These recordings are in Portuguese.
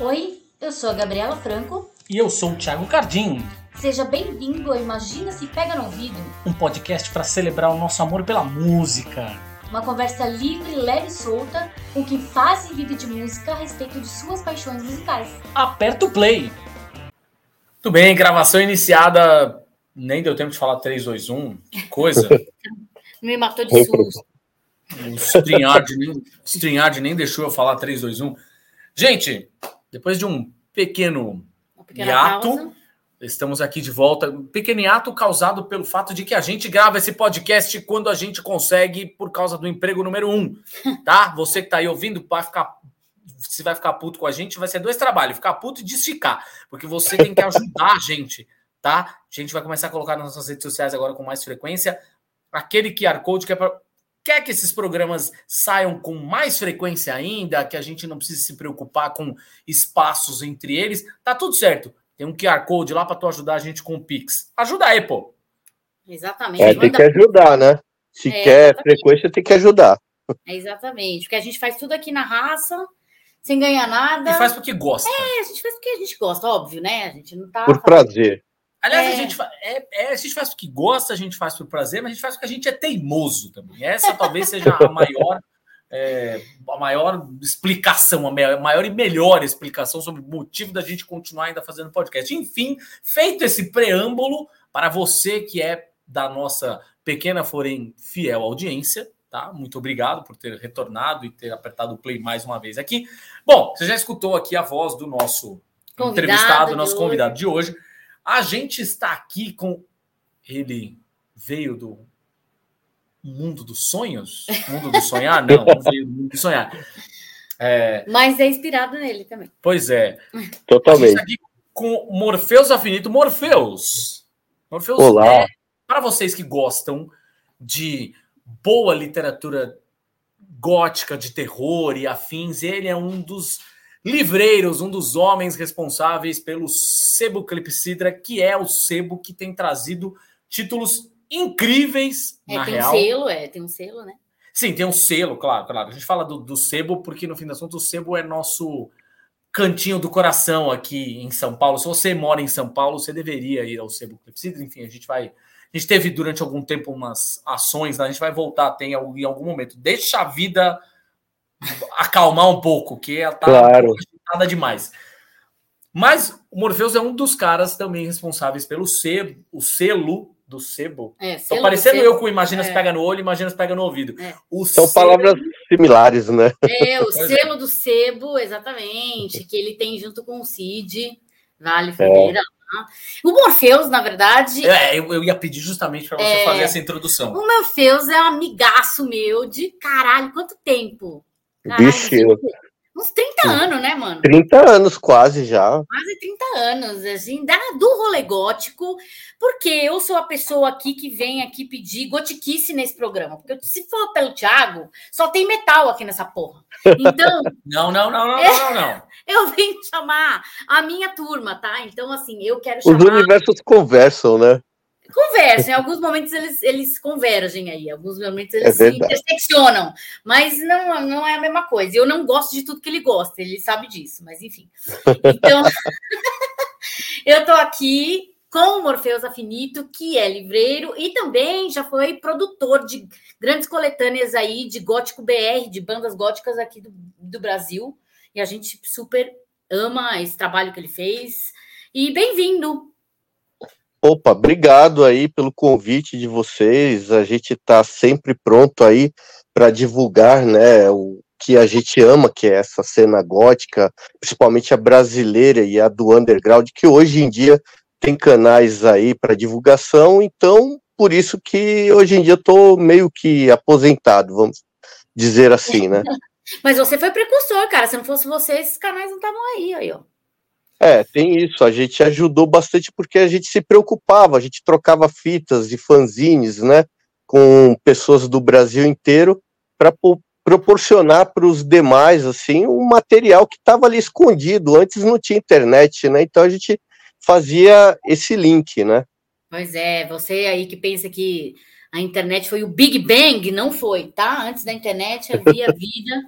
Oi, eu sou a Gabriela Franco. E eu sou o Thiago Cardim. Seja bem-vindo ao Imagina Se Pega no Ouvido. Um podcast para celebrar o nosso amor pela música. Uma conversa livre, leve e solta com quem faz e vive de música a respeito de suas paixões musicais. Aperta o play. Tudo bem, gravação iniciada. Nem deu tempo de falar 3, 2, 1. Que coisa. Me matou de susto. O StreamYard nem, StreamYard nem deixou eu falar 3, 2, 1. Gente, depois de um pequeno hiato, estamos aqui de volta. Um pequeno hiato causado pelo fato de que a gente grava esse podcast quando a gente consegue, por causa do emprego número um, tá? Você que tá aí ouvindo, vai ficar se vai ficar puto com a gente, vai ser dois trabalhos: ficar puto e desticar, porque você tem que ajudar a gente, tá? A gente vai começar a colocar nas nossas redes sociais agora com mais frequência aquele QR Code que é para quer que esses programas saiam com mais frequência ainda, que a gente não precise se preocupar com espaços entre eles, tá tudo certo. Tem um QR Code lá para tu ajudar a gente com o Pix. Ajuda aí, pô. Exatamente. É, tem que ajudar, né? Se é, quer exatamente. frequência, tem que ajudar. É exatamente. Porque a gente faz tudo aqui na raça, sem ganhar nada. E faz porque gosta. É, a gente faz porque a gente gosta, óbvio, né? A gente não tá. Por prazer. Aliás, é. a, gente é, é, a gente faz porque gosta, a gente faz por prazer, mas a gente faz porque a gente é teimoso também. Essa talvez seja a maior, é, a maior explicação, a maior e melhor explicação sobre o motivo da gente continuar ainda fazendo podcast. Enfim, feito esse preâmbulo, para você que é da nossa pequena, porém fiel audiência, tá? Muito obrigado por ter retornado e ter apertado o play mais uma vez aqui. Bom, você já escutou aqui a voz do nosso convidado entrevistado, nosso convidado de hoje. A gente está aqui com. Ele veio do mundo dos sonhos? Mundo do sonhar? Não, não veio do mundo do sonhar. É... Mas é inspirado nele também. Pois é. Totalmente. A gente está aqui com Morfeus Afinito. Morfeus. Morfeus Olá. É, para vocês que gostam de boa literatura gótica, de terror e afins, ele é um dos Livreiros, um dos homens responsáveis pelo Sebo Clepsidra, que é o sebo que tem trazido títulos incríveis é, na tem real. um selo, é, tem um selo, né? Sim, tem um selo, claro, claro. A gente fala do, do sebo porque, no fim das contas, o sebo é nosso cantinho do coração aqui em São Paulo. Se você mora em São Paulo, você deveria ir ao Sebo Clepsidra. Enfim, a gente vai... A gente teve durante algum tempo umas ações, né? a gente vai voltar tem, em algum momento. Deixa a vida acalmar um pouco, que ela tá claro. nada demais. Mas o Morpheus é um dos caras também responsáveis pelo sebo, o selo do sebo. É, Tô parecendo eu com Imagina é. se pega no olho, Imagina se pega no ouvido. É. São sebo... palavras similares, né? É, o é. selo do sebo, exatamente, que ele tem junto com o Cid, Vale Ferreira. É. O Morpheus, na verdade. É, eu, eu ia pedir justamente para você é, fazer essa introdução. O Morpheus é um amigaço meu de caralho, quanto tempo? Caralho, uns 30 anos, né, mano? 30 anos quase já. Quase 30 anos, assim, da, do rolê gótico, porque eu sou a pessoa aqui que vem aqui pedir gotiquice nesse programa. Porque se for pelo Thiago, só tem metal aqui nessa porra. Então. não, não, não, não, não, não. Eu vim chamar a minha turma, tá? Então, assim, eu quero chamar. Os universos conversam, né? Conversam, em alguns momentos eles, eles convergem aí, em alguns momentos eles é se interseccionam, mas não, não é a mesma coisa. Eu não gosto de tudo que ele gosta, ele sabe disso, mas enfim. Então, eu tô aqui com o Morfeus Afinito, que é livreiro e também já foi produtor de grandes coletâneas aí de gótico BR, de bandas góticas aqui do, do Brasil, e a gente super ama esse trabalho que ele fez. E bem-vindo! Opa, obrigado aí pelo convite de vocês. A gente está sempre pronto aí para divulgar, né, o que a gente ama, que é essa cena gótica, principalmente a brasileira e a do underground, que hoje em dia tem canais aí para divulgação. Então, por isso que hoje em dia eu tô meio que aposentado, vamos dizer assim, né? Mas você foi precursor, cara. Se não fosse você, esses canais não estavam aí, aí, ó. É, tem isso. A gente ajudou bastante porque a gente se preocupava, a gente trocava fitas de fanzines, né, com pessoas do Brasil inteiro para proporcionar para os demais assim um material que estava ali escondido. Antes não tinha internet, né? Então a gente fazia esse link, né? Pois é, você aí que pensa que a internet foi o Big Bang, não foi, tá? Antes da internet havia vida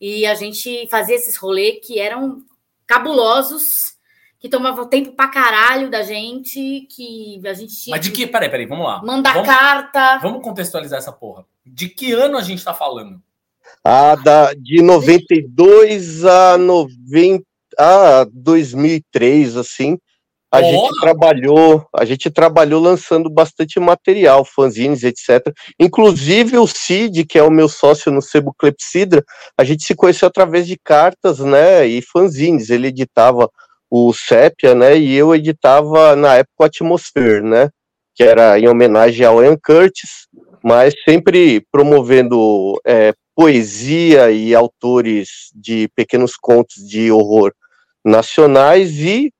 e a gente fazia esses rolês que eram cabulosos que tomavam tempo pra caralho da gente, que a gente tinha. Mas de que. Peraí, peraí, vamos lá. Mandar vamos, carta. Vamos contextualizar essa porra. De que ano a gente tá falando? Ah, da, de 92 a 90, a 2003, assim. A gente trabalhou, a gente trabalhou lançando bastante material, fanzines, etc. Inclusive o Cid, que é o meu sócio no Sebo Clepsidra, a gente se conheceu através de cartas, né, e fanzines. Ele editava o Sépia, né, e eu editava na época o Atmosphere, né, que era em homenagem ao Ian Curtis, mas sempre promovendo é, poesia e autores de pequenos contos de horror nacionais e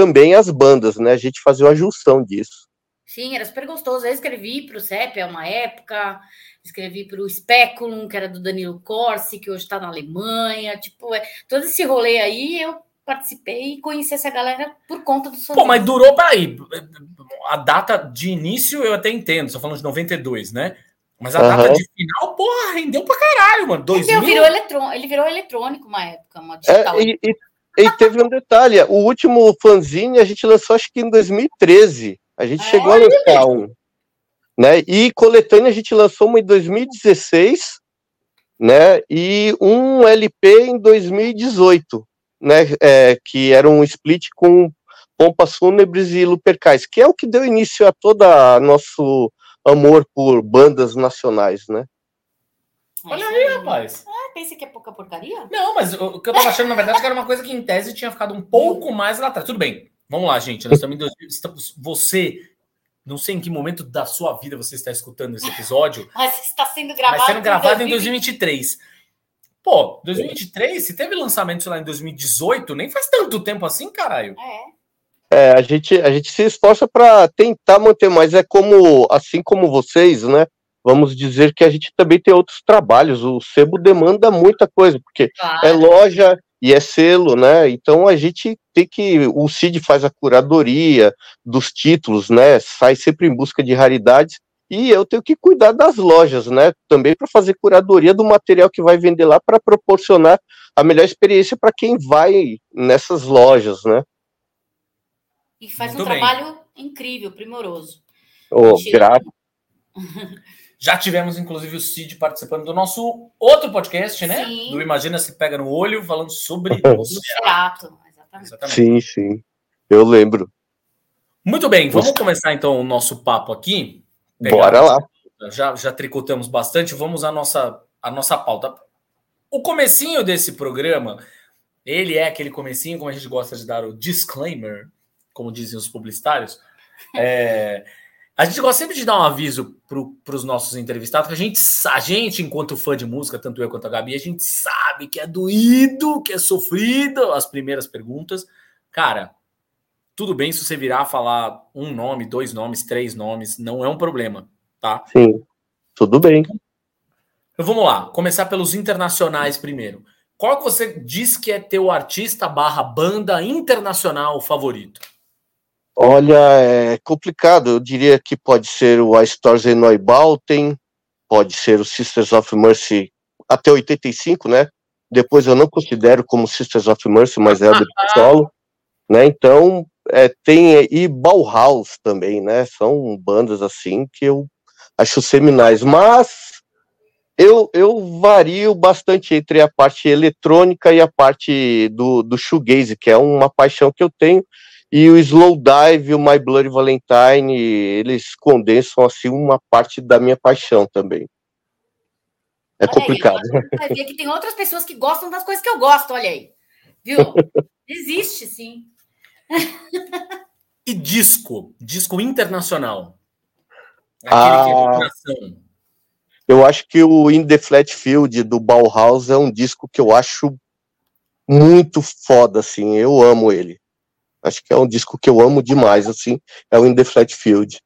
também as bandas, né? A gente fazia uma junção disso. Sim, era super gostoso. Eu escrevi para o CEP uma época, escrevi para o Speculum, que era do Danilo Corsi, que hoje está na Alemanha. Tipo, é, todo esse rolê aí eu participei e conheci essa galera por conta do Pô, mas durou para aí. A data de início eu até entendo, só falando de 92, né? Mas a uhum. data de final, porra, rendeu pra caralho, mano. 2000... Ele, virou eletrônico, ele virou eletrônico uma época, uma digital. É, e, e, e teve um detalhe: o último fanzine a gente lançou acho que em 2013. A gente é, chegou a lançar um. Né? E coletânea a gente lançou uma em 2016, né? E um LP em 2018, né? É, que era um split com pompas fúnebres e lupercais, que é o que deu início a toda nosso amor por bandas nacionais, né? Olha aí, rapaz. Pensa que é pouca porcaria? Não, mas o que eu tava achando, na verdade, é que era uma coisa que em tese tinha ficado um pouco mais lá atrás. Tudo bem, vamos lá, gente. Nós estamos em 2000, estamos, você, não sei em que momento da sua vida você está escutando esse episódio. mas está sendo gravado. Mas sendo gravado em 2023. Pô, 2023, se teve lançamento lá em 2018, nem faz tanto tempo assim, caralho. É. É, a gente, a gente se esforça para tentar manter, mas é como, assim como vocês, né? Vamos dizer que a gente também tem outros trabalhos. O sebo demanda muita coisa, porque é claro. é loja e é selo, né? Então a gente tem que. O CID faz a curadoria dos títulos, né? Sai sempre em busca de raridades. E eu tenho que cuidar das lojas, né? Também para fazer curadoria do material que vai vender lá para proporcionar a melhor experiência para quem vai nessas lojas, né? E faz Muito um bem. trabalho incrível, primoroso. Oh, grato. Já tivemos, inclusive, o Cid participando do nosso outro podcast, né? Sim. Do Imagina se Pega no Olho, falando sobre o Exatamente. Exatamente. Sim, sim. Eu lembro. Muito bem, vamos começar então o nosso papo aqui. Pegar, Bora lá. Já, já tricotamos bastante, vamos à nossa, à nossa pauta. O comecinho desse programa, ele é aquele comecinho, como a gente gosta de dar o disclaimer, como dizem os publicitários. É, a gente gosta sempre de dar um aviso para os nossos entrevistados, que a gente, a gente, enquanto fã de música, tanto eu quanto a Gabi, a gente sabe que é doído, que é sofrido as primeiras perguntas. Cara, tudo bem se você virar falar um nome, dois nomes, três nomes, não é um problema, tá? Sim, tudo bem. Então vamos lá, começar pelos internacionais primeiro. Qual que você diz que é teu artista barra banda internacional favorito? Olha, é complicado. Eu diria que pode ser o A Stars in Neubauten, pode ser o Sisters of Mercy até 85, né? Depois eu não considero como Sisters of Mercy, mas é o de solo, né? Então, é, tem e Bauhaus também, né? São bandas assim que eu acho seminais, mas eu, eu vario bastante entre a parte eletrônica e a parte do, do shoegaze, que é uma paixão que eu tenho e o Slow Dive e o My Bloody Valentine, eles condensam assim uma parte da minha paixão também. É olha complicado. Aí, vai ver que tem outras pessoas que gostam das coisas que eu gosto, olha aí. Viu? Existe, sim. e disco? Disco internacional? Aquele ah, que é Eu acho que o In the Flat Field do Bauhaus é um disco que eu acho muito foda, assim. Eu amo ele. Acho que é um disco que eu amo demais, assim, é o In the Flat Field.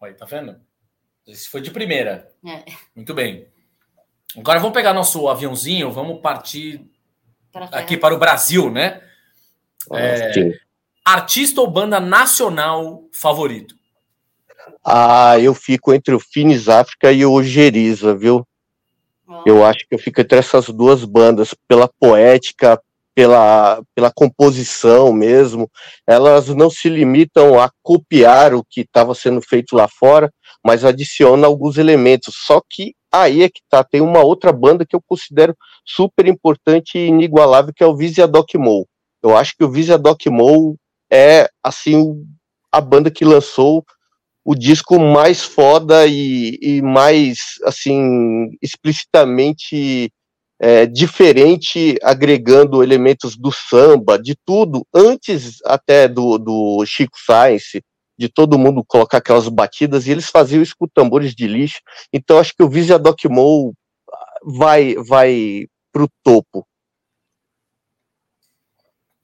Olha, tá vendo? Esse foi de primeira. É. Muito bem. Agora vamos pegar nosso aviãozinho, vamos partir para aqui para o Brasil, né? É, artista ou banda nacional favorito? Ah, eu fico entre o Finis África e o Ojeriza, viu? Eu acho que eu fico entre essas duas bandas, pela poética, pela, pela composição mesmo. Elas não se limitam a copiar o que estava sendo feito lá fora, mas adicionam alguns elementos. Só que aí é que tá, tem uma outra banda que eu considero super importante e inigualável, que é o Vizia Doc Mo. Eu acho que o Vizia Doc Mo é, assim, a banda que lançou o disco mais foda e, e mais, assim, explicitamente é, diferente, agregando elementos do samba, de tudo, antes até do, do Chico Science, de todo mundo colocar aquelas batidas, e eles faziam isso com tambores de lixo. Então acho que o Visia Doc Mo vai, vai pro topo.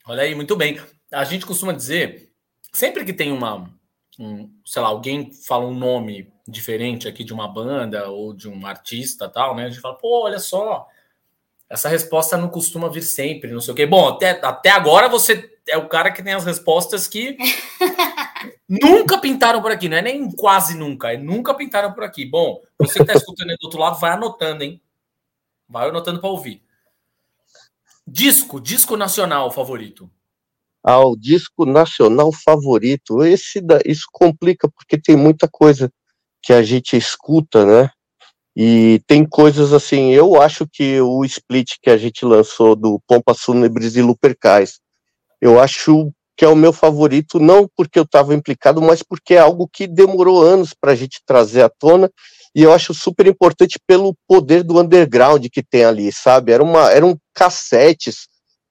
Olha aí, muito bem. A gente costuma dizer, sempre que tem uma, um, sei lá, alguém fala um nome diferente aqui de uma banda ou de um artista tal, né? A gente fala, pô, olha só, essa resposta não costuma vir sempre, não sei o quê. Bom, até, até agora você é o cara que tem as respostas que nunca pintaram por aqui, não é nem quase nunca, é nunca pintaram por aqui. Bom, você que está escutando aí do outro lado, vai anotando, hein? Vai anotando para ouvir. Disco, disco nacional favorito. Ah, o disco nacional favorito. Esse da, isso complica porque tem muita coisa que a gente escuta, né? E tem coisas assim, eu acho que o split que a gente lançou do Pompa Fúnebres e Lupercais, eu acho que é o meu favorito, não porque eu estava implicado, mas porque é algo que demorou anos para a gente trazer à tona, e eu acho super importante pelo poder do underground que tem ali, sabe? Era uma, eram cassetes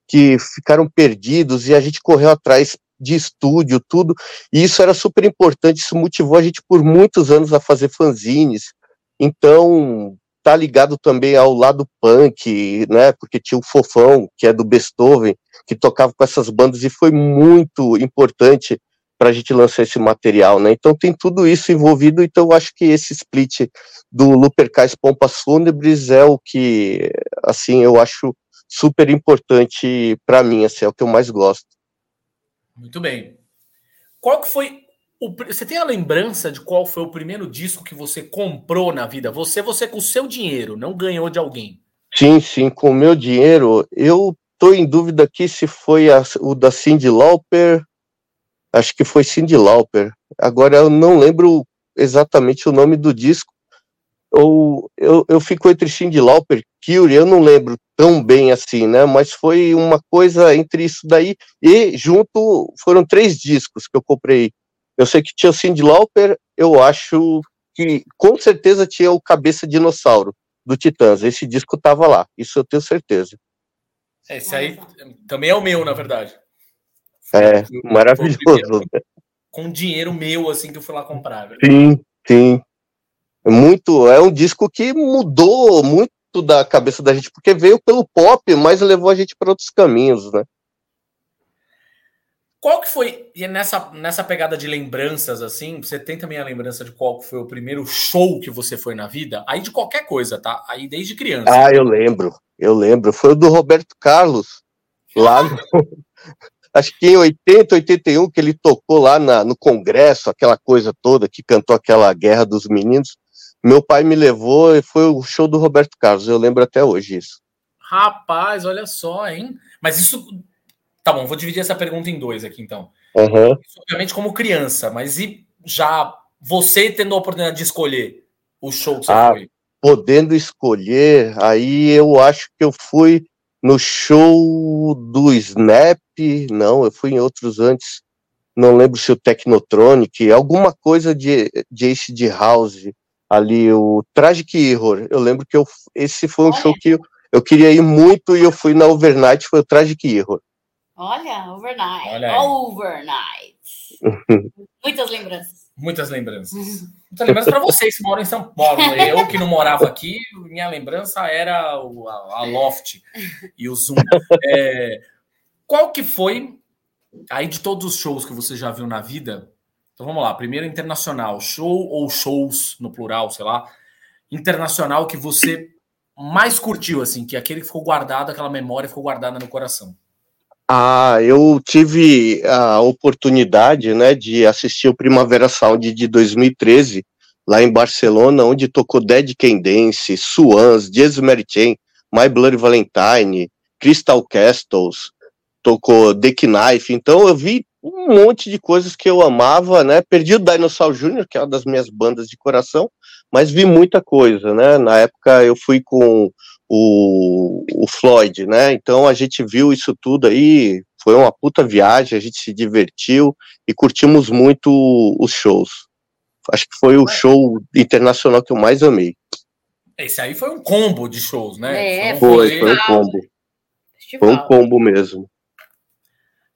que ficaram perdidos e a gente correu atrás de estúdio, tudo, e isso era super importante, isso motivou a gente por muitos anos a fazer fanzines, então, tá ligado também ao lado punk, né? Porque tinha o Fofão, que é do Beethoven, que tocava com essas bandas e foi muito importante para a gente lançar esse material, né? Então tem tudo isso envolvido, então eu acho que esse split do Lupercais Pompas Fúnebres é o que, assim, eu acho super importante para mim, assim, é o que eu mais gosto. Muito bem. Qual que foi o, você tem a lembrança de qual foi o primeiro disco que você comprou na vida? Você, você com o seu dinheiro, não ganhou de alguém. Sim, sim, com o meu dinheiro. Eu tô em dúvida aqui se foi a, o da Cindy Lauper. Acho que foi Cindy Lauper. Agora eu não lembro exatamente o nome do disco. Ou eu, eu fico entre Cindy Lauper Cure, eu não lembro tão bem assim, né? Mas foi uma coisa entre isso daí e junto foram três discos que eu comprei eu sei que tinha o Cindy Lauper, eu acho que com certeza tinha o Cabeça Dinossauro do Titãs. Esse disco tava lá, isso eu tenho certeza. Esse aí também é o meu, na verdade. É, maravilhoso. Né? Com dinheiro meu, assim, que eu fui lá comprar. Velho. Sim, sim. Muito, é um disco que mudou muito da cabeça da gente, porque veio pelo pop, mas levou a gente para outros caminhos, né? Qual que foi, e nessa, nessa pegada de lembranças, assim, você tem também a lembrança de qual foi o primeiro show que você foi na vida? Aí de qualquer coisa, tá? Aí desde criança. Ah, eu lembro, eu lembro. Foi o do Roberto Carlos, lá no, acho que em 80, 81, que ele tocou lá na, no Congresso, aquela coisa toda, que cantou aquela Guerra dos Meninos. Meu pai me levou e foi o show do Roberto Carlos, eu lembro até hoje isso. Rapaz, olha só, hein? Mas isso Tá bom, vou dividir essa pergunta em dois aqui, então. Uhum. obviamente, como criança, mas e já você tendo a oportunidade de escolher o show que você ah, foi? Podendo escolher, aí eu acho que eu fui no show do Snap, não, eu fui em outros antes, não lembro se o Technotronic, alguma coisa de, de Ace de House, ali, o Tragic Error, eu lembro que eu, esse foi um Olha. show que eu, eu queria ir muito e eu fui na Overnight, foi o Tragic Error. Olha, overnight. Olha overnight. Muitas lembranças. Muitas lembranças. Muitas lembranças para vocês que moram em São Paulo. Eu que não morava aqui, minha lembrança era a, a, Loft e o Zoom. É, qual que foi, aí de todos os shows que você já viu na vida, então vamos lá, primeiro internacional, show ou shows no plural, sei lá, internacional que você mais curtiu, assim, que é aquele que ficou guardado, aquela memória ficou guardada no coração. Ah, eu tive a oportunidade, né, de assistir o Primavera Sound de 2013, lá em Barcelona, onde tocou Dead Can Dance, Swans, Jesus Mary Chain, My Bloody Valentine, Crystal Castles, tocou Dick Knife, então eu vi um monte de coisas que eu amava, né? Perdi o Dinosaur Jr., que é uma das minhas bandas de coração, mas vi muita coisa, né? Na época eu fui com o, o Floyd, né? Então a gente viu isso tudo aí, foi uma puta viagem, a gente se divertiu e curtimos muito os shows. Acho que foi o show internacional que eu mais amei. Esse aí foi um combo de shows, né? É, foi, foi um combo. Foi um combo mesmo.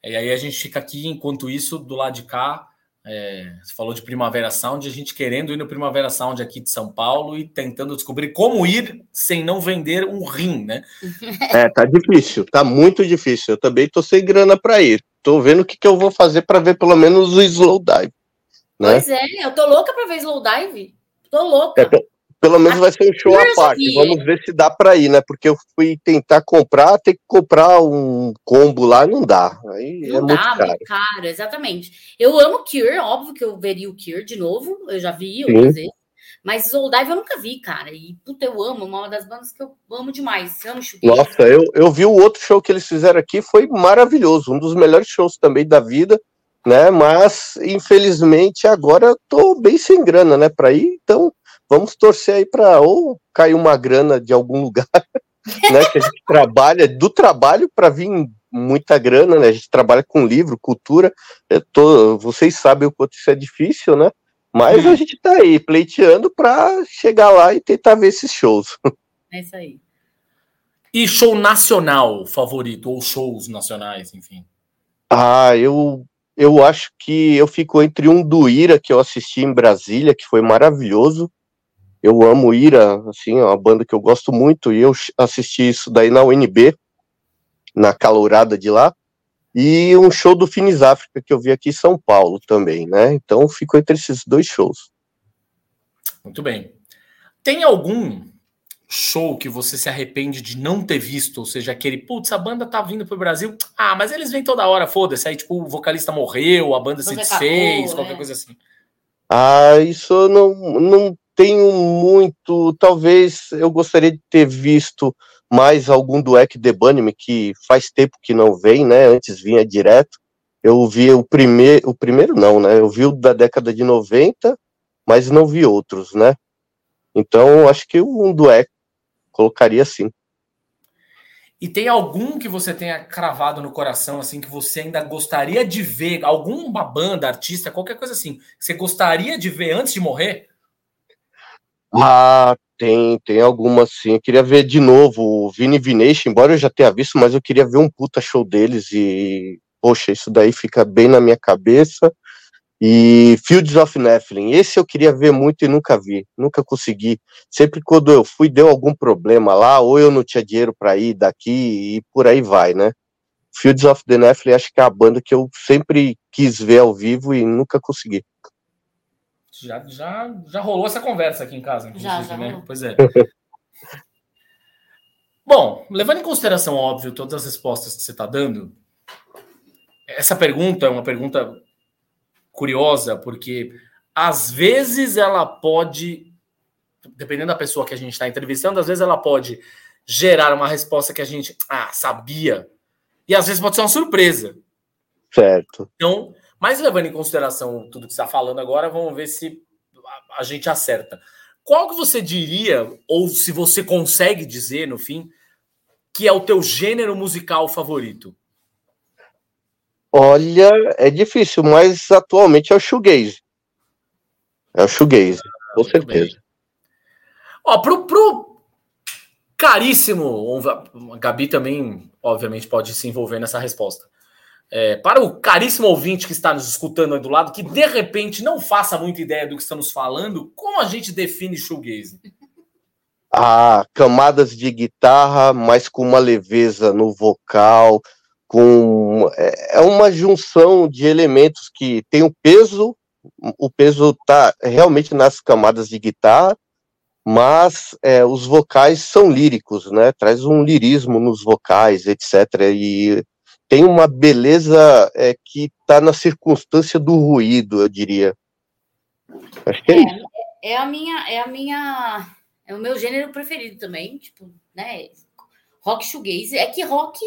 E aí a gente fica aqui, enquanto isso, do lado de cá, é, você falou de Primavera Sound, a gente querendo ir no Primavera Sound aqui de São Paulo e tentando descobrir como ir sem não vender um rim, né? É, tá difícil, tá muito difícil. Eu também tô sem grana para ir. Tô vendo o que, que eu vou fazer para ver pelo menos o Slow Dive. Né? Pois é, eu tô louca para ver Slow Dive. Tô louca. É, pelo menos vai ser um show à parte. Vamos ver se dá para ir, né? Porque eu fui tentar comprar, ter que comprar um combo lá, não dá. Aí não é dá, muito caro. muito caro, exatamente. Eu amo Cure, óbvio que eu veria o Cure de novo, eu já vi outras vezes. Mas Soul Dive eu nunca vi, cara. E puta, eu amo, uma das bandas que eu amo demais. amo Nossa, eu, eu vi o outro show que eles fizeram aqui, foi maravilhoso. Um dos melhores shows também da vida, né? Mas, infelizmente, agora eu tô bem sem grana, né, para ir. Então, vamos torcer aí para ou cair uma grana de algum lugar, né? Que a gente trabalha do trabalho para vir muita grana, né? A gente trabalha com livro, cultura. Tô, vocês sabem o quanto isso é difícil, né? Mas a gente tá aí pleiteando para chegar lá e tentar ver esses shows. É isso aí. E show nacional favorito ou shows nacionais, enfim? Ah, eu eu acho que eu fico entre um do Ira que eu assisti em Brasília, que foi maravilhoso, eu amo Ira, assim, é uma banda que eu gosto muito, e eu assisti isso daí na UNB, na calorada de lá, e um show do Finis África que eu vi aqui em São Paulo também, né? Então fico entre esses dois shows. Muito bem. Tem algum show que você se arrepende de não ter visto? Ou seja, aquele, putz, a banda tá vindo pro Brasil, ah, mas eles vêm toda hora, foda-se. Aí, tipo, o vocalista morreu, a banda se desfez, qualquer é. coisa assim. Ah, isso não, não tenho muito, talvez eu gostaria de ter visto mais algum do Ek Bunnyman, que faz tempo que não vem, né? Antes vinha direto. Eu vi o primeiro, o primeiro não, né? Eu vi o da década de 90, mas não vi outros, né? Então, acho que um do Ek colocaria assim. E tem algum que você tenha cravado no coração, assim, que você ainda gostaria de ver? Alguma banda, artista, qualquer coisa assim, que você gostaria de ver antes de morrer? Ah, tem, tem algumas sim. Eu queria ver de novo o Vini Vination, embora eu já tenha visto, mas eu queria ver um puta show deles e, poxa, isso daí fica bem na minha cabeça. E Fields of Nephilim, esse eu queria ver muito e nunca vi, nunca consegui. Sempre quando eu fui, deu algum problema lá, ou eu não tinha dinheiro para ir daqui e por aí vai, né? Fields of the Nephilim acho que é a banda que eu sempre quis ver ao vivo e nunca consegui. Já, já, já rolou essa conversa aqui em casa, já, já né? Rolou. Pois é. Bom, levando em consideração, óbvio, todas as respostas que você está dando, essa pergunta é uma pergunta curiosa, porque às vezes ela pode, dependendo da pessoa que a gente está entrevistando, às vezes ela pode gerar uma resposta que a gente, ah, sabia, e às vezes pode ser uma surpresa. Certo. Então, mas levando em consideração tudo que você está falando agora, vamos ver se a, gente acerta. Qual que você diria, ou se você consegue dizer, no fim, que é o teu gênero musical favorito? Olha, é difícil, mas atualmente é o shoegaze. É o shoegaze, ah, com certeza. Bem. Ó, pro, pro caríssimo, a Gabi também, obviamente, pode se envolver nessa resposta. É, para o caríssimo ouvinte que está nos escutando aí do lado, que de repente não faça muita ideia do que estamos falando, como a gente define shoegaze? Ah, camadas de guitarra, mas com uma leveza no vocal, com é, é uma junção de elementos que tem o peso, o peso está realmente nas camadas de guitarra, mas é, os vocais são líricos, né? Traz um lirismo nos vocais, etc. E tem uma beleza é, que está na circunstância do ruído, eu diria. Acho que é, é, isso. É a minha, é a minha, é o meu gênero preferido também, tipo, né? Rock shoegaze. É que rock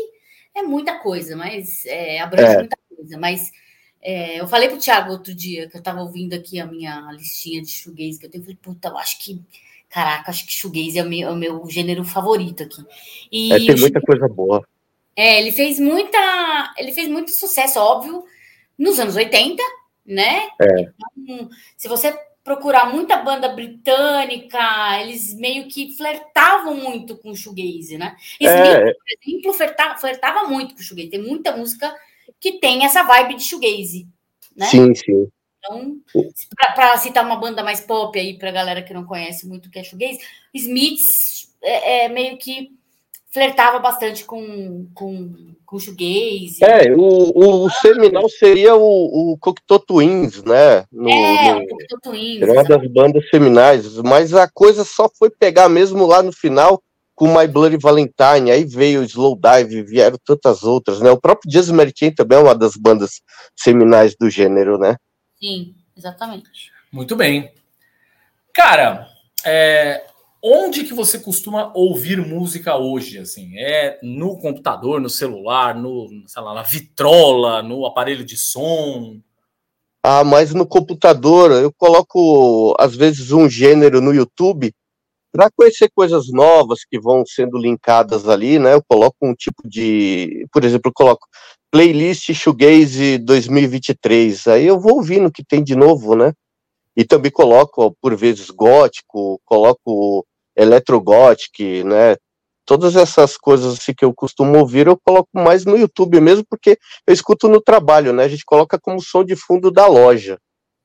é muita coisa, mas é, abrange é. muita coisa. Mas é, eu falei pro Thiago outro dia, que eu tava ouvindo aqui a minha listinha de shoegaze que eu tenho, falei, puta, eu acho que, caraca, acho que shoegaze é o meu, é o meu gênero favorito aqui. E é, tem muita coisa boa. É, ele fez muita, ele fez muito sucesso, óbvio, nos anos 80, né? É. Então, se você procurar muita banda britânica, eles meio que flertavam muito com o shoegaze, né? Smith, é. por exemplo, flertava, flertava muito com o shoegaze. Tem muita música que tem essa vibe de shoegaze, né? Sim, sim. Então, para citar uma banda mais pop aí, para galera que não conhece muito o que é shoegaze, Smiths é, é meio que flertava bastante com, com, com shoegaze. É, o, o seminal seria o, o Cocteau Twins, né? No, é, no, o Cocteau Twins. Era uma das bandas seminais, mas a coisa só foi pegar mesmo lá no final com My Bloody Valentine, aí veio o Slow Dive, vieram tantas outras, né? O próprio Jazz Meritin também é uma das bandas seminais do gênero, né? Sim, exatamente. Muito bem. Cara, é, onde que você costuma ouvir música hoje? Assim, é no computador, no celular, no, sei lá, na vitrola, no aparelho de som? Ah, mas no computador eu coloco às vezes um gênero no YouTube para conhecer coisas novas que vão sendo linkadas ali, né? Eu coloco um tipo de, por exemplo, eu coloco playlist Shoegaze 2023. Aí eu vou ouvindo o que tem de novo, né? E também coloco, por vezes, gótico, coloco Electrogothic, né? Todas essas coisas assim que eu costumo ouvir, eu coloco mais no YouTube mesmo, porque eu escuto no trabalho, né? A gente coloca como som de fundo da loja.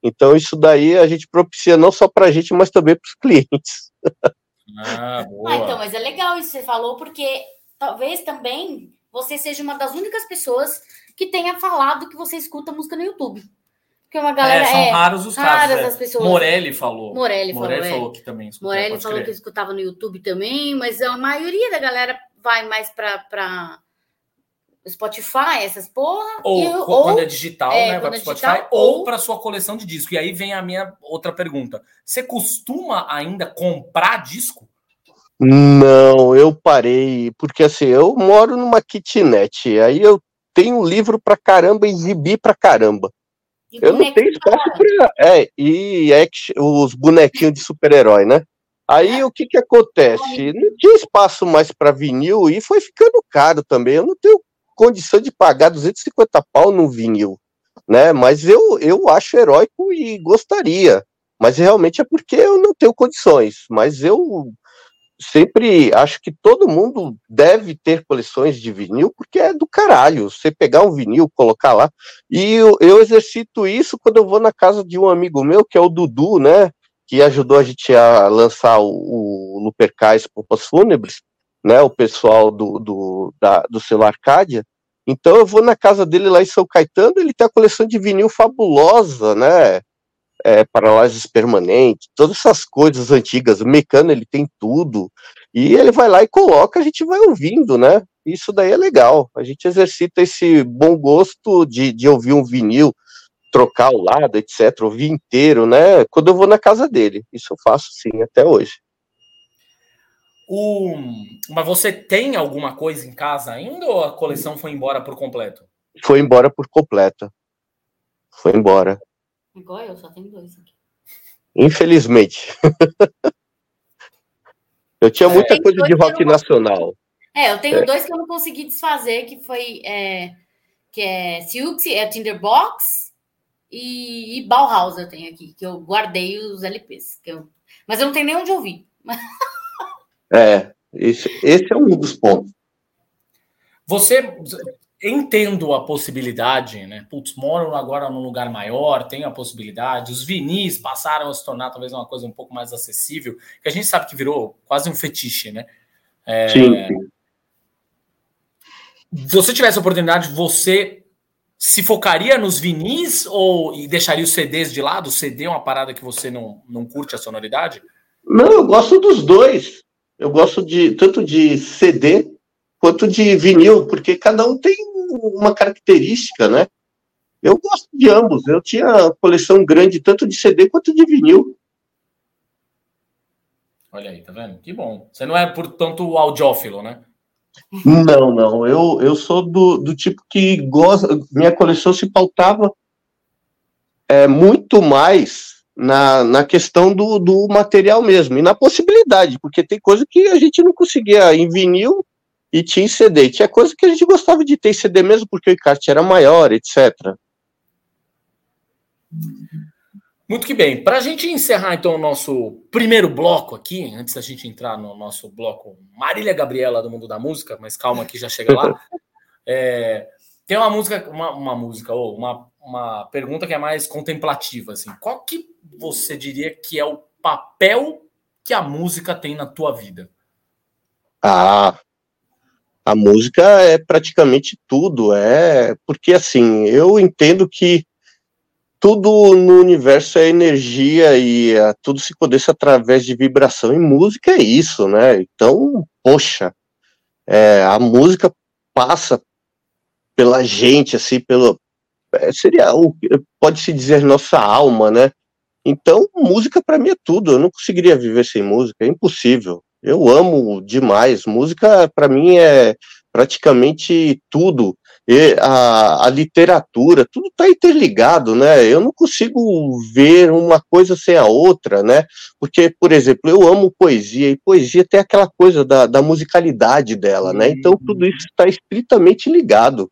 Então, isso daí a gente propicia não só para a gente, mas também para os clientes. Ah, boa. ah, então, mas é legal isso que você falou, porque talvez também você seja uma das únicas pessoas que tenha falado que você escuta música no YouTube. Porque uma galera. É, são é, raros os casos. É. As pessoas. Morelli falou. Morelli, Morelli falou, falou é. que também escutava. Morelli falou crer. que escutava no YouTube também, mas a maioria da galera vai mais para Spotify, essas porra. Ou, e, ou quando é digital, é, né? Vai para Spotify, digital, ou, ou para sua coleção de disco. E aí vem a minha outra pergunta. Você costuma ainda comprar disco? Não, eu parei, porque assim, eu moro numa kitnet, aí eu tenho livro pra caramba e gibi pra caramba eu não tenho espaço para. É, e action, os bonequinhos de super-herói, né? Aí o que que acontece? Não tinha espaço mais para vinil e foi ficando caro também. Eu não tenho condição de pagar 250 pau no vinil, né? Mas eu, eu acho heróico e gostaria. Mas realmente é porque eu não tenho condições. Mas eu sempre acho que todo mundo deve ter coleções de vinil, porque é do caralho. Você pegar um vinil, colocar lá. E eu, eu exercito isso quando eu vou na casa de um amigo meu, que é o Dudu, né? Que ajudou a gente a lançar o, o Lupercais Pompas Fúnebres, né? O pessoal do, do, da, do celular Arcádia. Então eu vou na casa dele lá em São Caetano, ele tem a coleção de vinil fabulosa, né? É, paralases permanentes, todas essas coisas antigas, o mecano ele tem tudo, e ele vai lá e coloca, a gente vai ouvindo, né? Isso daí é legal, a gente exercita esse bom gosto de, de ouvir um vinil, trocar o lado, etc., ouvir inteiro, né? Quando eu vou na casa dele, isso eu faço sim, até hoje. O... Mas você tem alguma coisa em casa ainda ou a coleção foi embora por completo? Foi embora por completo. Foi embora. Igual eu, só tenho dois aqui. Infelizmente. eu tinha muita é, coisa de rock nacional. É, eu tenho é. dois que eu não consegui desfazer, que foi é, que é Silks, é Tinderbox e, e Bauhaus eu tenho aqui, que eu guardei os LPs. Que eu, mas eu não tenho nem onde ouvir. é, esse, esse é um dos pontos. Você entendo a possibilidade, né? Putz, moram agora num lugar maior, tem a possibilidade. Os vinis passaram a se tornar talvez uma coisa um pouco mais acessível, que a gente sabe que virou quase um fetiche, né? É... Sim. Se você tivesse a oportunidade, você se focaria nos vinis ou e deixaria os CDs de lado? O CD é uma parada que você não, não curte a sonoridade? Não, eu gosto dos dois. Eu gosto de tanto de CD quanto de vinil, porque cada um tem uma característica, né? Eu gosto de ambos. Eu tinha coleção grande tanto de CD quanto de vinil. Olha aí, tá vendo? Que bom. Você não é, portanto, audiófilo, né? Não, não. Eu, eu sou do, do tipo que gosta. Minha coleção se pautava é, muito mais na, na questão do, do material mesmo e na possibilidade, porque tem coisa que a gente não conseguia em vinil e tinha em CD. Tinha coisa que a gente gostava de ter em CD mesmo porque o encarte era maior, etc. Muito que bem. Para a gente encerrar, então, o nosso primeiro bloco aqui, antes da gente entrar no nosso bloco Marília Gabriela do Mundo da Música, mas calma que já chega lá. É, tem uma música, uma, uma música, ou uma, uma pergunta que é mais contemplativa, assim. Qual que você diria que é o papel que a música tem na tua vida? Ah, a música é praticamente tudo, é porque assim, eu entendo que tudo no universo é energia e uh, tudo se condensa através de vibração. E música é isso, né? Então, poxa, é, a música passa pela gente, assim, pelo. É, seria, pode-se dizer, nossa alma, né? Então, música para mim é tudo. Eu não conseguiria viver sem música, é impossível. Eu amo demais. Música para mim é praticamente tudo e a, a literatura, tudo está interligado, né? Eu não consigo ver uma coisa sem a outra, né? Porque, por exemplo, eu amo poesia, e poesia tem aquela coisa da, da musicalidade dela, né? Então tudo isso está estritamente ligado.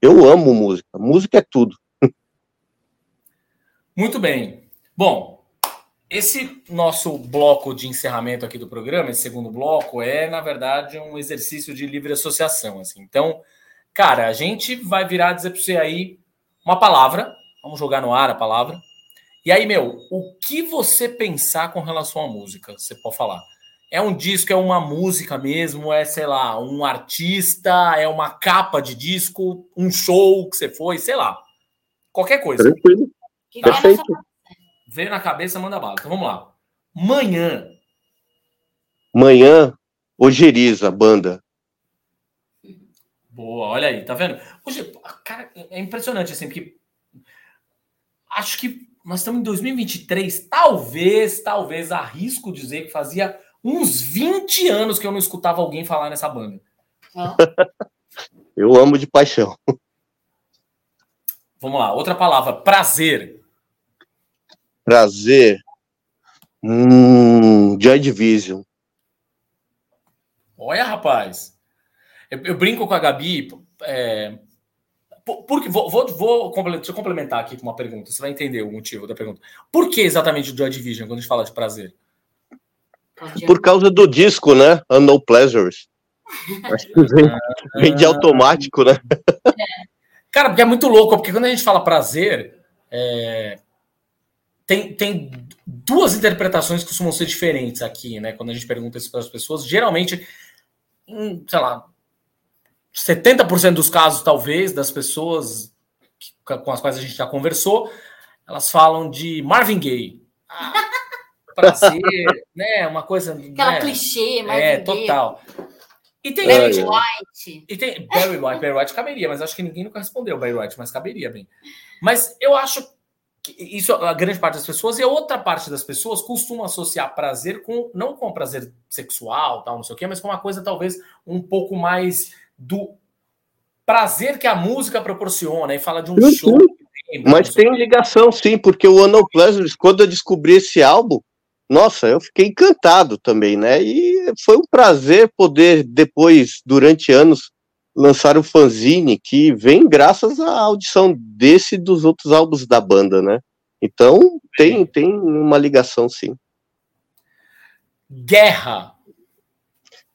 Eu amo música, música é tudo. Muito bem. Bom, esse nosso bloco de encerramento aqui do programa, esse segundo bloco, é, na verdade, um exercício de livre associação. Assim. Então, Cara, a gente vai virar dizer para você aí uma palavra, vamos jogar no ar a palavra. E aí, meu, o que você pensar com relação à música? Você pode falar. É um disco, é uma música mesmo, é, sei lá, um artista, é uma capa de disco, um show que você foi, sei lá. Qualquer coisa. Tranquilo. Perfeito. Veio na cabeça, manda bala. Então vamos lá. Manhã. Manhã, Ojeriza, banda. Boa, olha aí, tá vendo? Hoje, cara, é impressionante assim, porque acho que nós estamos em 2023, talvez, talvez arrisco dizer que fazia uns 20 anos que eu não escutava alguém falar nessa banda. eu amo de paixão. Vamos lá, outra palavra, prazer. Prazer. Hum, Joy Division. Olha, rapaz. Eu, eu brinco com a Gabi, é, porque vou, vou, vou complementar aqui com uma pergunta, você vai entender o motivo da pergunta. Por que exatamente o Joy Division quando a gente fala de prazer? Por causa do disco, né? Unknown Pleasures. Acho que vem, vem de automático, né? Cara, porque é muito louco, porque quando a gente fala prazer, é, tem, tem duas interpretações que costumam ser diferentes aqui, né? Quando a gente pergunta isso para as pessoas, geralmente, em, sei lá, 70% dos casos, talvez, das pessoas com as quais a gente já conversou, elas falam de Marvin Gaye. Ah, prazer, né? Uma coisa. Aquela né? clichê, Marvin É, total. E tem Barry gente, White. E tem Barry White, Barry White caberia, mas acho que ninguém nunca respondeu Barry White, mas caberia bem. Mas eu acho que isso a grande parte das pessoas e a outra parte das pessoas costumam associar prazer com não com prazer sexual, tal, não sei o quê, mas com uma coisa talvez um pouco mais do prazer que a música proporciona e fala de um sim, show. Sim. Mas tem ligação, sim, porque o Ano Pleasures, quando eu descobri esse álbum, nossa, eu fiquei encantado também, né? E foi um prazer poder, depois, durante anos, lançar o fanzine, que vem graças à audição desse e dos outros álbuns da banda, né? Então, tem, tem uma ligação, sim. Guerra.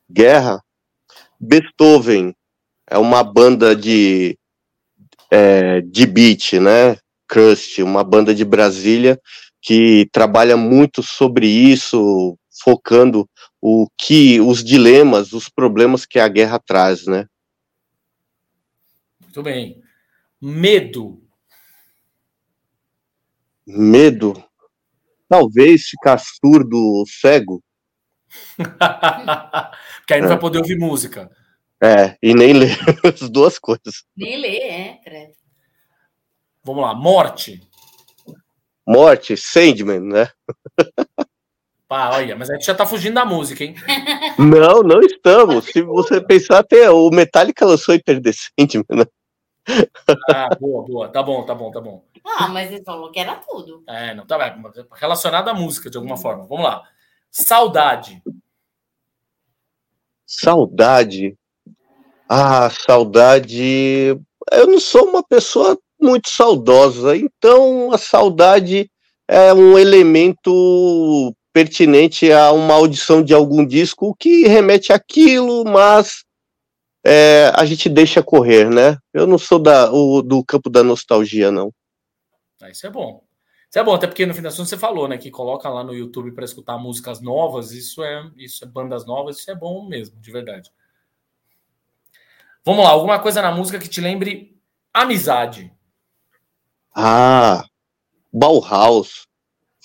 Guerra. Beethoven é uma banda de, é, de beat, né? Crust, uma banda de Brasília que trabalha muito sobre isso, focando o que os dilemas, os problemas que a guerra traz, né? Muito bem. Medo. Medo. Talvez ficar surdo ou cego. Porque aí não é. vai poder ouvir música. É, e nem ler as duas coisas. Nem ler, é, credo. Vamos lá, morte. Morte, Sandman, né? Pá, olha, mas a gente já tá fugindo da música, hein? Não, não estamos. Se você pensar, até o Metallica lançou Interdecente, né? Ah, boa, boa. Tá bom, tá bom, tá bom. Ah, mas ele falou que era tudo. É, não, tá bem. Relacionado à música, de alguma forma. Vamos lá. Saudade. Saudade. Ah, saudade. Eu não sou uma pessoa muito saudosa, então a saudade é um elemento pertinente a uma audição de algum disco que remete àquilo, mas é, a gente deixa correr, né? Eu não sou da, o, do campo da nostalgia, não. Ah, isso é bom. Isso é bom, até porque no fim das contas você falou, né? Que coloca lá no YouTube para escutar músicas novas, isso é, isso é bandas novas, isso é bom mesmo, de verdade. Vamos lá, alguma coisa na música que te lembre amizade. Ah, Bauhaus.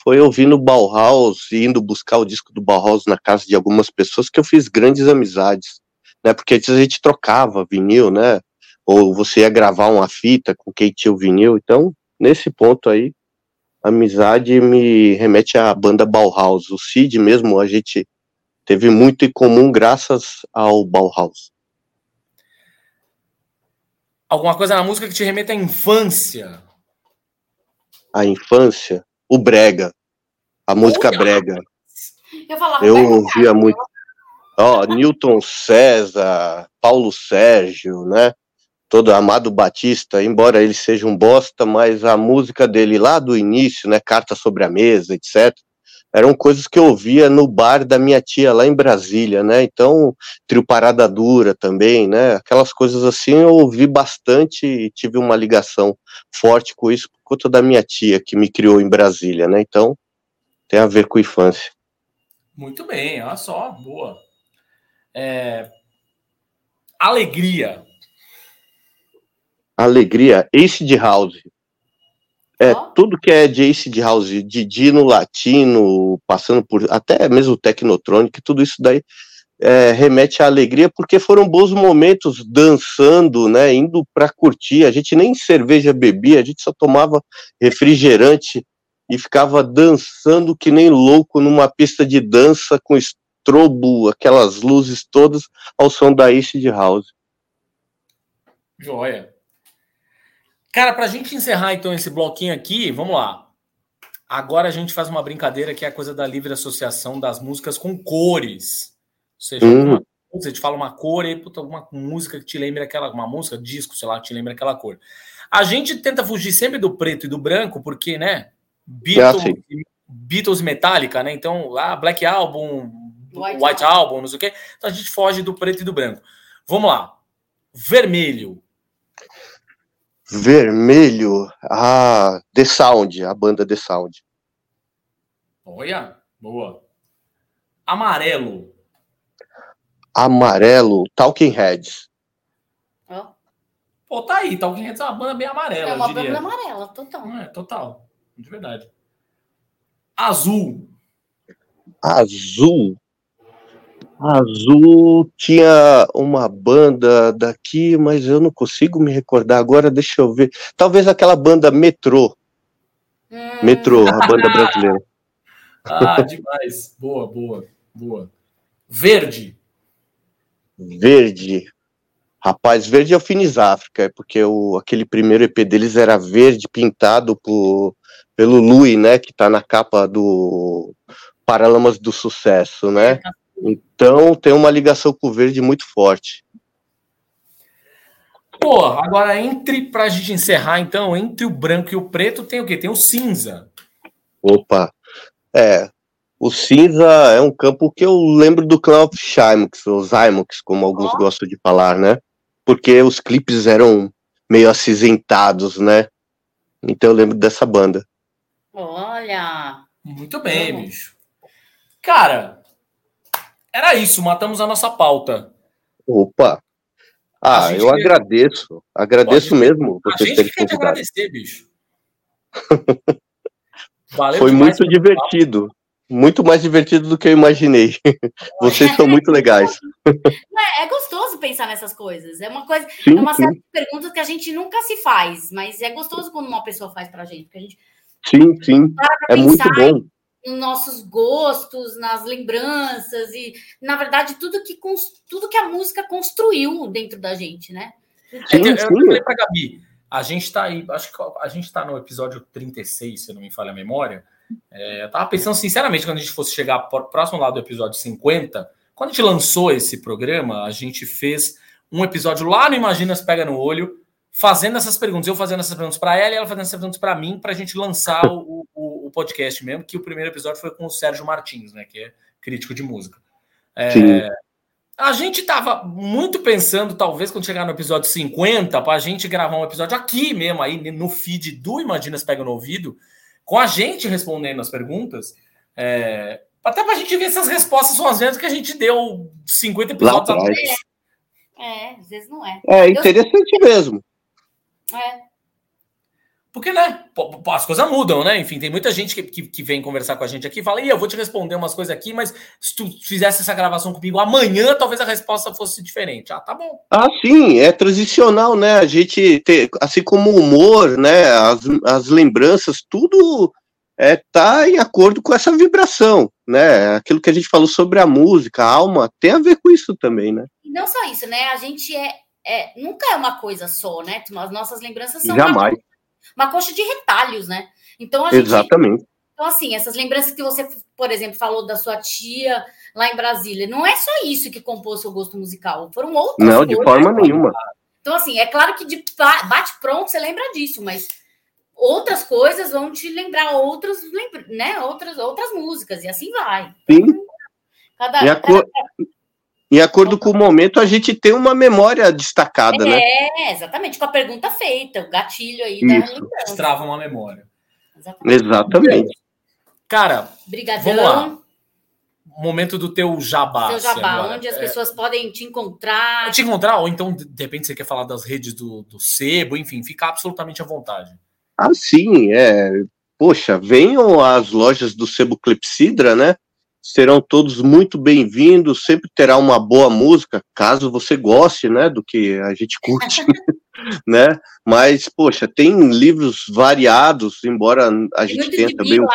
Foi ouvindo Bauhaus e indo buscar o disco do Bauhaus na casa de algumas pessoas que eu fiz grandes amizades né? Porque antes a gente trocava vinil, né? Ou você ia gravar uma fita com quem tinha o vinil. Então, nesse ponto aí, amizade me remete à banda Bauhaus. O Cid mesmo, a gente teve muito em comum graças ao Bauhaus. Alguma coisa na música que te remete à infância? A infância? O brega. A música brega. Eu, eu ouvia muito. Ó, Newton César, Paulo Sérgio, né? Todo Amado Batista, embora ele seja um bosta, mas a música dele lá do início, né? Carta sobre a mesa, etc. Eram coisas que eu ouvia no bar da minha tia lá em Brasília, né? Então, trio Parada Dura também, né? Aquelas coisas assim eu ouvi bastante e tive uma ligação forte com isso por conta da minha tia que me criou em Brasília, né? Então, tem a ver com infância. Muito bem, olha só, boa. É... Alegria. Alegria, Ace de House. É, oh. tudo que é de Ace de House, de Dino Latino, passando por até mesmo Technotronic, tudo isso daí é, remete à alegria, porque foram bons momentos dançando, né, indo para curtir. A gente nem cerveja bebia, a gente só tomava refrigerante e ficava dançando que nem louco numa pista de dança com strobo, aquelas luzes todas, ao som da Acid House. Joia. Cara, para a gente encerrar então esse bloquinho aqui, vamos lá. Agora a gente faz uma brincadeira que é a coisa da livre associação das músicas com cores. Ou seja, hum. a gente fala uma cor e puta, alguma música que te lembre aquela, uma música, disco, sei lá, que te lembra aquela cor. A gente tenta fugir sempre do preto e do branco, porque, né? Beatles, é assim. Beatles Metallica, né? Então, lá, Black Album, White, White Album, não sei o quê. Então a gente foge do preto e do branco. Vamos lá. Vermelho. Vermelho. Ah, The Sound, a banda The Sound. Olha, boa. Amarelo. Amarelo, Talking Heads. Oh. Pô, tá aí, Talking Heads é uma banda bem amarela. É uma banda amarela, total. É, total. De verdade. Azul. Azul. Azul tinha uma banda daqui, mas eu não consigo me recordar agora. Deixa eu ver. Talvez aquela banda Metrô. Hum. Metrô, a banda brasileira. ah, demais. Boa, boa, boa. Verde. Verde. Rapaz, verde é o Finis África, é porque o, aquele primeiro EP deles era verde, pintado por, pelo Louis, né, que tá na capa do Paralamas do Sucesso, né? Então tem uma ligação com o verde muito forte. Pô, agora entre pra gente encerrar, então, entre o branco e o preto, tem o quê? Tem o cinza. Opa, é. O cinza é um campo que eu lembro do clã of Shymux, ou Zymux, como alguns oh. gostam de falar, né? Porque os clipes eram meio acinzentados, né? Então eu lembro dessa banda. Olha! Muito bem, bicho. Cara, era isso, matamos a nossa pauta. Opa! Ah, eu agradeço. Agradeço Pode, mesmo você ter convidado. agradecer, bicho. Foi muito divertido. Papo. Muito mais divertido do que eu imaginei. Vocês são muito legais. É, é, gostoso pensar nessas coisas. É uma coisa, sim, é uma série de perguntas que a gente nunca se faz, mas é gostoso quando uma pessoa faz pra gente. Porque a gente sim, sim. É muito bom. Nos nossos gostos, nas lembranças e, na verdade, tudo que, tudo que a música construiu dentro da gente, né? Sim, eu, eu falei para Gabi, a gente está aí, acho que a gente está no episódio 36, se não me falha a memória. É, eu tava pensando sinceramente quando a gente fosse chegar próximo lá do episódio 50, quando a gente lançou esse programa, a gente fez um episódio lá no Imaginas Pega no Olho, fazendo essas perguntas, eu fazendo essas perguntas para ela e ela fazendo essas perguntas para mim, para a gente lançar o, o, o, podcast mesmo, que o primeiro episódio foi com o Sérgio Martins, né, que é crítico de música. É, a gente estava muito pensando, talvez, quando chegar no episódio 50, para a gente gravar um episódio aqui mesmo, aí no feed do Imaginas Pega no Ouvido, com a gente respondendo as perguntas, é, até para a gente ver se as respostas são as mesmas que a gente deu 50 episódios atrás. É, é, às vezes não é. É interessante eu... mesmo. É. Porque, né, as coisas mudam, né? Enfim, tem muita gente que, que, que vem conversar com a gente aqui e fala, e eu vou te responder umas coisas aqui, mas se tu fizesse essa gravação comigo amanhã, talvez a resposta fosse diferente. Ah, tá bom. Ah, sim, é transicional, né? A gente, ter, assim como o humor, né, as, as lembranças, tudo é, tá em acordo com essa vibração, né? Aquilo que a gente falou sobre a música, a alma, tem a ver com isso também, né? E não só isso, né? A gente é é, nunca é uma coisa só, né? As nossas lembranças são Jamais. Uma, uma coxa de retalhos, né? Então a gente, Exatamente. Então, assim, essas lembranças que você, por exemplo, falou da sua tia lá em Brasília, não é só isso que compôs seu gosto musical, foram outras Não, de forma nenhuma. Então, assim, é claro que de bate-pronto você lembra disso, mas outras coisas vão te lembrar outras, né, outras, outras músicas, e assim vai. Sim. Cada, e a cada, em acordo com o momento, a gente tem uma memória destacada, é, né? É, exatamente, com a pergunta feita, o gatilho aí da Destrava uma memória. Exatamente. exatamente. Cara, Brigadão. vamos lá. Momento do teu jabá. Seu jabá, onde as é... pessoas podem te encontrar. Te encontrar, ou então, de repente, você quer falar das redes do, do Sebo, enfim, fica absolutamente à vontade. Ah, sim, é. Poxa, venham às lojas do Sebo Clepsidra, né? Serão todos muito bem-vindos, sempre terá uma boa música, caso você goste, né, do que a gente curte, né, mas, poxa, tem livros variados, embora a gente tenha também um,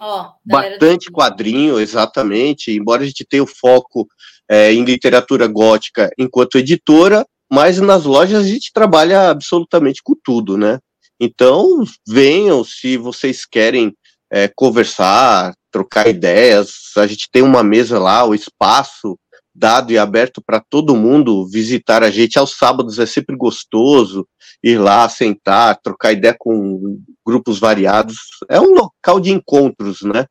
oh, bastante quadrinho, exatamente, embora a gente tenha o foco é, em literatura gótica enquanto editora, mas nas lojas a gente trabalha absolutamente com tudo, né, então venham se vocês querem é, conversar, trocar ideias. A gente tem uma mesa lá, o espaço dado e aberto para todo mundo visitar a gente. Aos sábados é sempre gostoso ir lá, sentar, trocar ideia com grupos variados. É um local de encontros, né?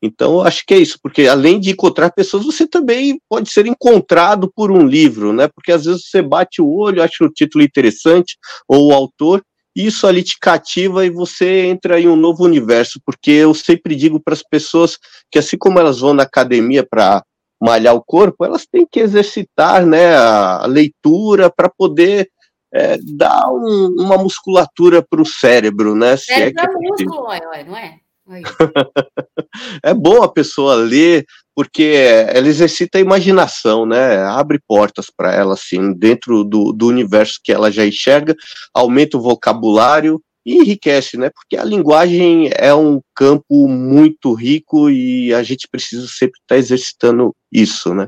Então, acho que é isso, porque além de encontrar pessoas, você também pode ser encontrado por um livro, né? Porque às vezes você bate o olho, acha o título interessante, ou o autor, isso ali te cativa e você entra em um novo universo, porque eu sempre digo para as pessoas que assim como elas vão na academia para malhar o corpo, elas têm que exercitar né, a leitura para poder é, dar um, uma musculatura para o cérebro, né? Se é, é que é músculo, não é? é bom a pessoa ler, porque ela exercita a imaginação, né? Abre portas para ela, assim, dentro do, do universo que ela já enxerga, aumenta o vocabulário e enriquece, né? Porque a linguagem é um campo muito rico e a gente precisa sempre estar tá exercitando isso, né?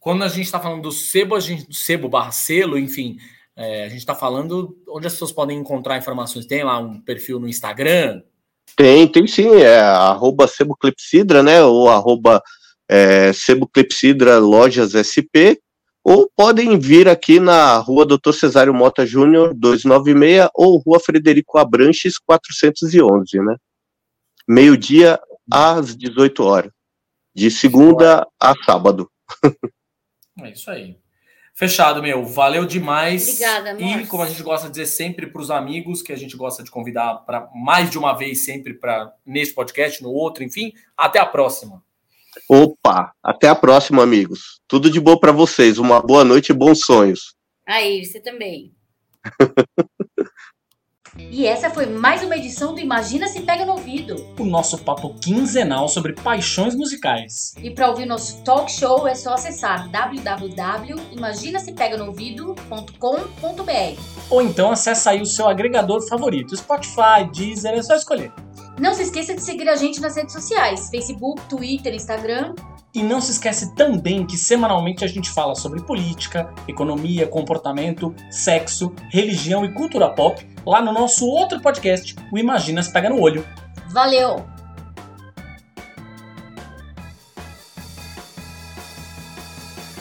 Quando a gente está falando do sebo, a gente, do sebo barra selo, enfim, é, a gente está falando onde as pessoas podem encontrar informações. Tem lá um perfil no Instagram, tem, tem sim, é arroba seboclepsidra, né, ou arroba é, seboclepsidra lojas SP, ou podem vir aqui na rua Dr. Cesário Mota Júnior, 296, ou rua Frederico Abranches, 411, né, meio-dia às 18 horas, de segunda a sábado. É isso aí. Fechado, meu. Valeu demais. Obrigada, amor. E como a gente gosta de dizer sempre para os amigos, que a gente gosta de convidar para mais de uma vez sempre para nesse podcast, no outro, enfim. Até a próxima. Opa, até a próxima, amigos. Tudo de bom para vocês. Uma boa noite e bons sonhos. Aí, você também. E essa foi mais uma edição do Imagina se Pega no Ouvido. O nosso papo quinzenal sobre paixões musicais. E para ouvir nosso talk show é só acessar www.imaginasepeganoouvido.com.br Ou então acessa aí o seu agregador favorito, Spotify, Deezer, é só escolher. Não se esqueça de seguir a gente nas redes sociais: Facebook, Twitter, Instagram. E não se esquece também que semanalmente a gente fala sobre política, economia, comportamento, sexo, religião e cultura pop lá no nosso outro podcast, o Imaginas Pega no Olho. Valeu!